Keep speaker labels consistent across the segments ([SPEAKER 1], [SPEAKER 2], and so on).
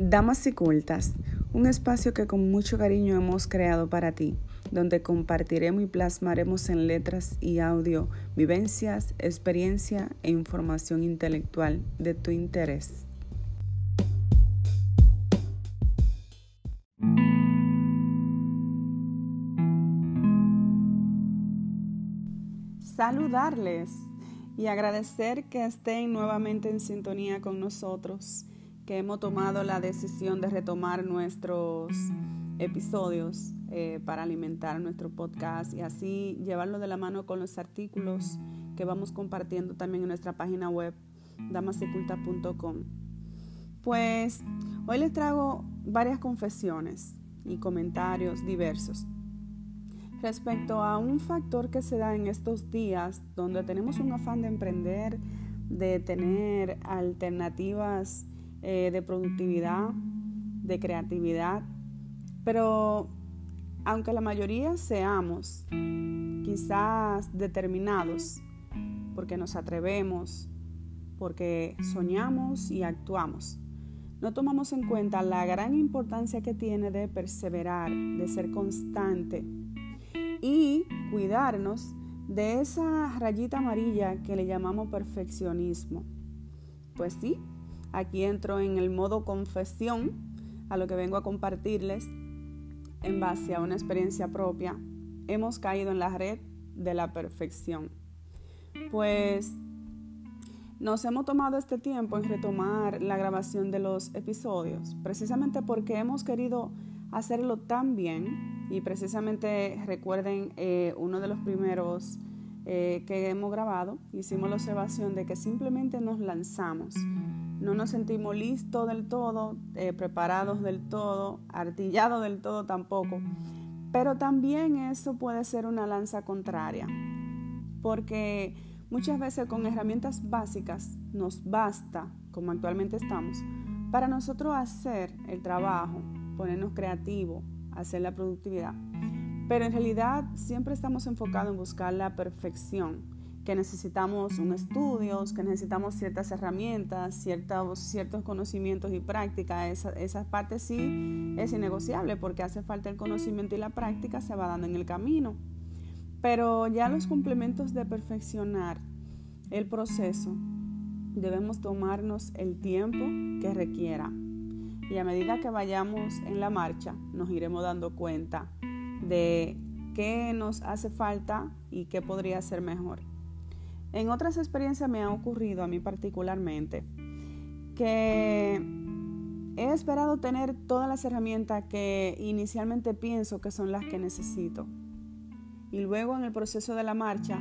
[SPEAKER 1] Damas y Cultas, un espacio que con mucho cariño hemos creado para ti, donde compartiremos y plasmaremos en letras y audio vivencias, experiencia e información intelectual de tu interés. Saludarles y agradecer que estén nuevamente en sintonía con nosotros que hemos tomado la decisión de retomar nuestros episodios eh, para alimentar nuestro podcast y así llevarlo de la mano con los artículos que vamos compartiendo también en nuestra página web damasiculta.com. Pues hoy les traigo varias confesiones y comentarios diversos respecto a un factor que se da en estos días donde tenemos un afán de emprender, de tener alternativas eh, de productividad, de creatividad, pero aunque la mayoría seamos quizás determinados, porque nos atrevemos, porque soñamos y actuamos, no tomamos en cuenta la gran importancia que tiene de perseverar, de ser constante y cuidarnos de esa rayita amarilla que le llamamos perfeccionismo. Pues sí, Aquí entro en el modo confesión a lo que vengo a compartirles en base a una experiencia propia. Hemos caído en la red de la perfección. Pues nos hemos tomado este tiempo en retomar la grabación de los episodios, precisamente porque hemos querido hacerlo tan bien y precisamente recuerden eh, uno de los primeros eh, que hemos grabado, hicimos la observación de que simplemente nos lanzamos no nos sentimos listos del todo, eh, preparados del todo, artillados del todo tampoco. Pero también eso puede ser una lanza contraria, porque muchas veces con herramientas básicas nos basta, como actualmente estamos, para nosotros hacer el trabajo, ponernos creativos, hacer la productividad. Pero en realidad siempre estamos enfocados en buscar la perfección que necesitamos un estudios, que necesitamos ciertas herramientas, ciertos, ciertos conocimientos y práctica. Esa, esa parte sí es innegociable porque hace falta el conocimiento y la práctica se va dando en el camino. Pero ya los complementos de perfeccionar el proceso debemos tomarnos el tiempo que requiera. Y a medida que vayamos en la marcha, nos iremos dando cuenta de qué nos hace falta y qué podría ser mejor. En otras experiencias me ha ocurrido a mí particularmente que he esperado tener todas las herramientas que inicialmente pienso que son las que necesito. Y luego en el proceso de la marcha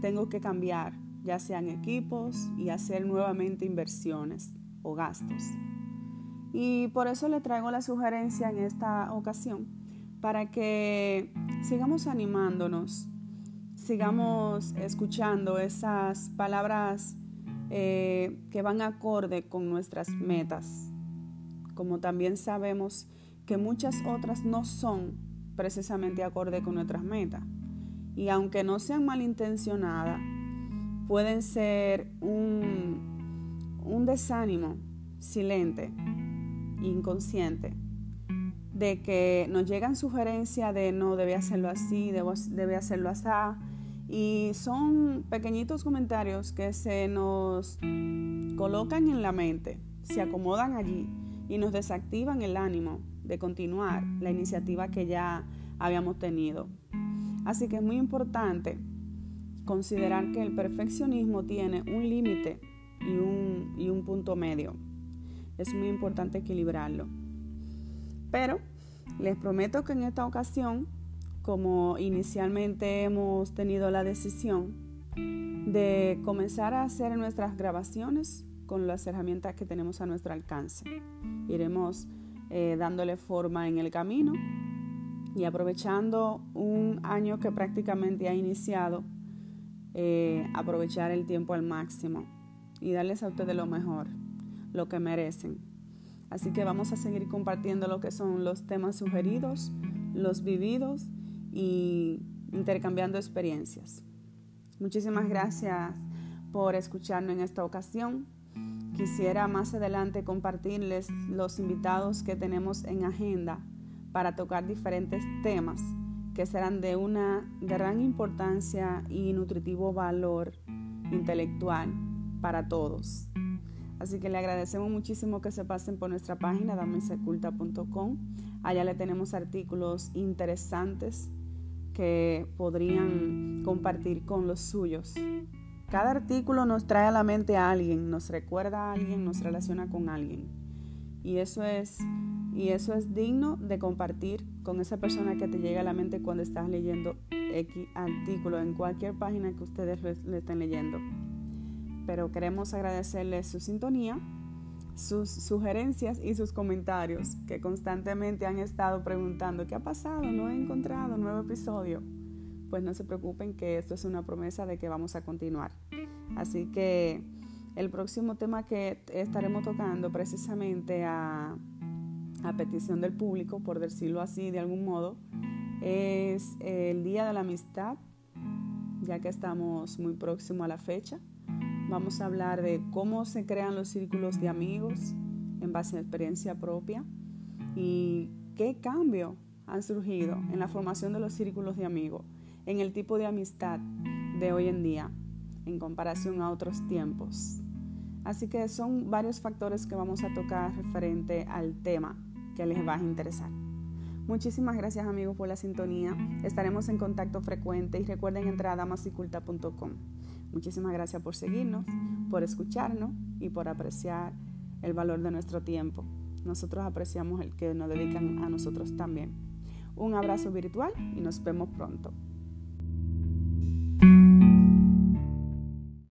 [SPEAKER 1] tengo que cambiar, ya sean equipos y hacer nuevamente inversiones o gastos. Y por eso le traigo la sugerencia en esta ocasión para que sigamos animándonos sigamos escuchando esas palabras eh, que van acorde con nuestras metas, como también sabemos que muchas otras no son precisamente acorde con nuestras metas. Y aunque no sean malintencionadas, pueden ser un, un desánimo silente, inconsciente, de que nos llegan sugerencias de no, debe hacerlo así, debe hacerlo así, y son pequeñitos comentarios que se nos colocan en la mente, se acomodan allí y nos desactivan el ánimo de continuar la iniciativa que ya habíamos tenido. Así que es muy importante considerar que el perfeccionismo tiene un límite y un, y un punto medio. Es muy importante equilibrarlo. Pero les prometo que en esta ocasión como inicialmente hemos tenido la decisión de comenzar a hacer nuestras grabaciones con las herramientas que tenemos a nuestro alcance. Iremos eh, dándole forma en el camino y aprovechando un año que prácticamente ha iniciado, eh, aprovechar el tiempo al máximo y darles a ustedes lo mejor, lo que merecen. Así que vamos a seguir compartiendo lo que son los temas sugeridos, los vividos y intercambiando experiencias. Muchísimas gracias por escucharnos en esta ocasión. Quisiera más adelante compartirles los invitados que tenemos en agenda para tocar diferentes temas que serán de una gran importancia y nutritivo valor intelectual para todos. Así que le agradecemos muchísimo que se pasen por nuestra página damiseculta.com. Allá le tenemos artículos interesantes que podrían compartir con los suyos. Cada artículo nos trae a la mente a alguien, nos recuerda a alguien, nos relaciona con alguien. Y eso es, y eso es digno de compartir con esa persona que te llega a la mente cuando estás leyendo X artículo en cualquier página que ustedes le estén leyendo pero queremos agradecerles su sintonía, sus sugerencias y sus comentarios que constantemente han estado preguntando, ¿qué ha pasado? No he encontrado nuevo episodio. Pues no se preocupen que esto es una promesa de que vamos a continuar. Así que el próximo tema que estaremos tocando precisamente a, a petición del público, por decirlo así de algún modo, es el Día de la Amistad, ya que estamos muy próximo a la fecha. Vamos a hablar de cómo se crean los círculos de amigos en base a experiencia propia y qué cambios han surgido en la formación de los círculos de amigos, en el tipo de amistad de hoy en día en comparación a otros tiempos. Así que son varios factores que vamos a tocar referente al tema que les va a interesar. Muchísimas gracias amigos por la sintonía. Estaremos en contacto frecuente y recuerden entrar a damasiculta.com. Muchísimas gracias por seguirnos, por escucharnos y por apreciar el valor de nuestro tiempo. Nosotros apreciamos el que nos dedican a nosotros también. Un abrazo virtual y nos vemos pronto.